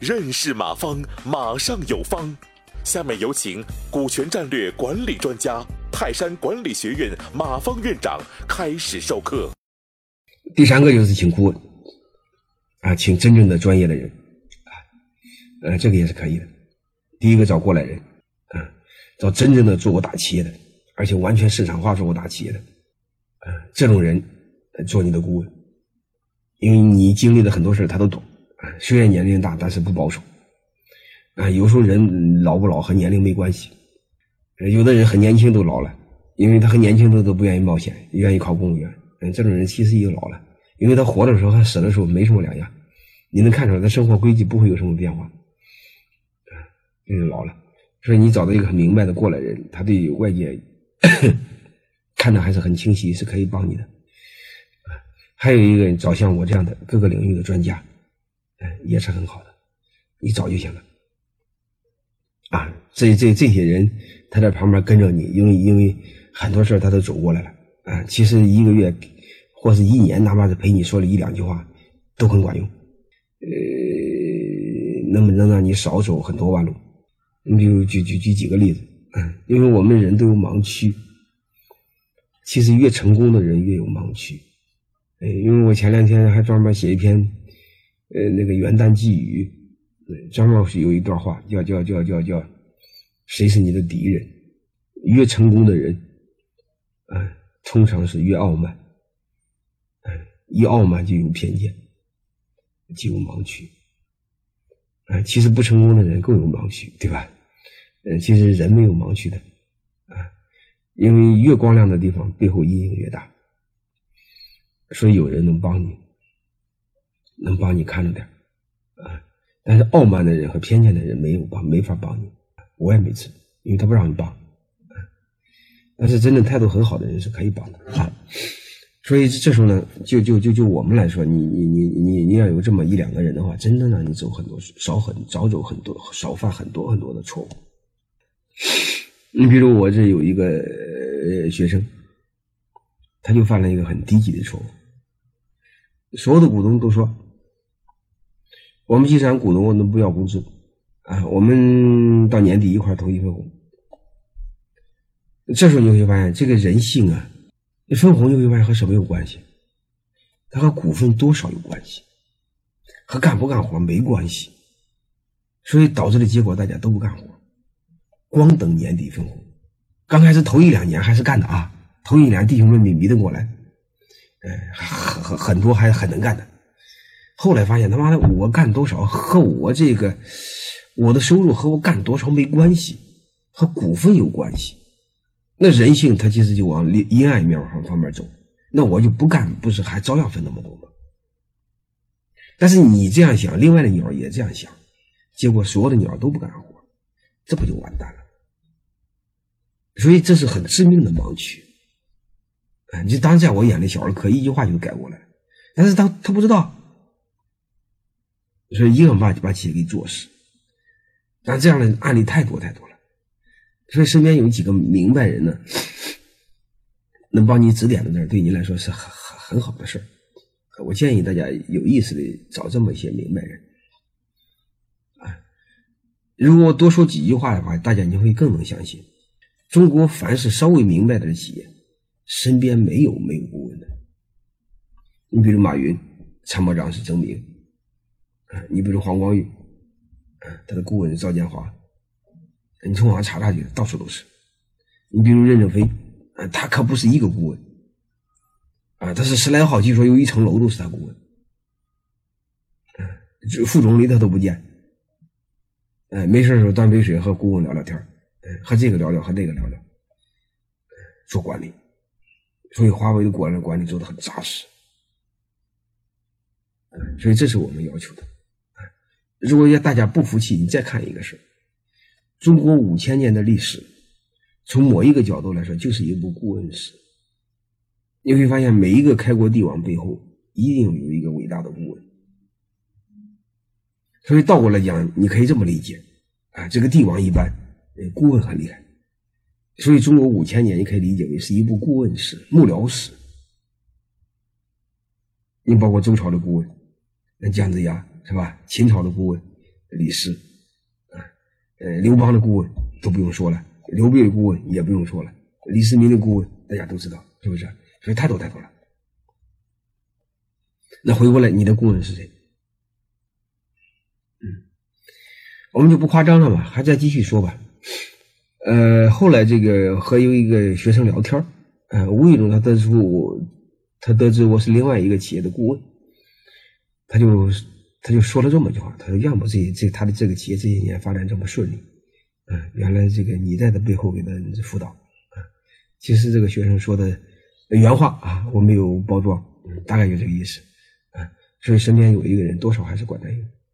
认识马方，马上有方。下面有请股权战略管理专家、泰山管理学院马方院长开始授课。第三个就是请顾问啊，请真正的专业的人啊，呃，这个也是可以的。第一个找过来人啊，找真正的做过大企业的，而且完全市场化做过大企业的啊，这种人做你的顾问，因为你经历的很多事他都懂。虽然年龄大，但是不保守。啊，有时候人老不老和年龄没关系。有的人很年轻都老了，因为他很年轻的都不愿意冒险，愿意考公务员。嗯，这种人其实也老了，因为他活的时候和死的时候没什么两样。你能看出来，他生活轨迹不会有什么变化。啊，这就老了。所以你找到一个很明白的过来人，他对外界 看的还是很清晰，是可以帮你的。还有一个人找像我这样的各个领域的专家。也是很好的，你找就行了。啊，这这这些人，他在旁边跟着你，因为因为很多事他都走过来了。啊，其实一个月或是一年，哪怕是陪你说了一两句话，都很管用。呃，能不能让你少走很多弯路？你比如举举举几个例子。嗯，因为我们人都有盲区，其实越成功的人越有盲区。呃，因为我前两天还专门写一篇。呃，那个元旦寄语，张老师有一段话，叫叫叫叫叫，谁是你的敌人？越成功的人，啊，通常是越傲慢，啊，一傲慢就有偏见，就有盲区，啊，其实不成功的人更有盲区，对吧？呃，其实人没有盲区的，啊，因为越光亮的地方，背后阴影越大，所以有人能帮你。能帮你看着点啊，但是傲慢的人和偏见的人没有帮，没法帮你。我也没吃，因为他不让你帮。但是真正态度很好的人是可以帮的啊。所以这时候呢，就就就就我们来说，你你你你你要有这么一两个人的话，真的让你走很多少很少走很多少犯很多很多的错误。你比如我这有一个学生，他就犯了一个很低级的错误，所有的股东都说。我们集团股东我们不要工资，啊，我们到年底一块投一分红。这时候你会发现，这个人性啊，分红你会发现和什么有关系？它和股份多少有关系，和干不干活没关系。所以导致的结果，大家都不干活，光等年底分红。刚开始头一两年还是干的啊，头一年弟兄妹妹迷得过来，哎，很很很多还很能干的。后来发现他妈的，我干多少和我这个我的收入和我干多少没关系，和股份有关系。那人性他其实就往阴暗面往方面走。那我就不干，不是还照样分那么多吗？但是你这样想，另外的鸟也这样想，结果所有的鸟都不干活，这不就完蛋了？所以这是很致命的盲区。啊，你当在我眼里，小儿科一句话就改过来，但是他他不知道。所以一个把把企业给做死，但这样的案例太多太多了。所以身边有几个明白人呢，能帮你指点的那对你来说是很很很好的事儿。我建议大家有意识的找这么一些明白人。啊，如果多说几句话的话，大家你会更能相信，中国凡是稍微明白点的企业，身边没有没有顾问的。你比如马云，参谋长是曾明。你比如黄光裕，他的顾问是赵建华，你从网上查查去，到处都是。你比如任正非，他可不是一个顾问，啊，他是十来号，据说有一层楼都是他顾问，嗯，副总理他都不见，哎，没事的时候端杯水和顾问聊聊天，和这个聊聊，和那个聊聊，做管理，所以华为的管理管理做的很扎实，所以这是我们要求的。如果要大家不服气，你再看一个事中国五千年的历史，从某一个角度来说，就是一部顾问史。你会发现，每一个开国帝王背后一定有一个伟大的顾问。所以倒过来讲，你可以这么理解：啊，这个帝王一般，顾问很厉害。所以中国五千年，你可以理解为是一部顾问史、幕僚史。你包括周朝的顾问，那姜子牙是吧？秦朝的顾问李斯，啊，呃，刘邦的顾问都不用说了，刘备的顾问也不用说了，李世民的顾问大家都知道，是不是？所以太多太多了。那回过来，你的顾问是谁？嗯，我们就不夸张了嘛，还再继续说吧。呃，后来这个和有一个学生聊天呃，无意中他得知我，他得知我是另外一个企业的顾问，他就他就说了这么一句话，他说：“要么这这他的这个企业这些年发展这么顺利，嗯，原来这个你在他背后给他辅导，啊，其实这个学生说的原话啊，我没有包装，大概就这个意思，啊，所以身边有一个人，多少还是管着用。”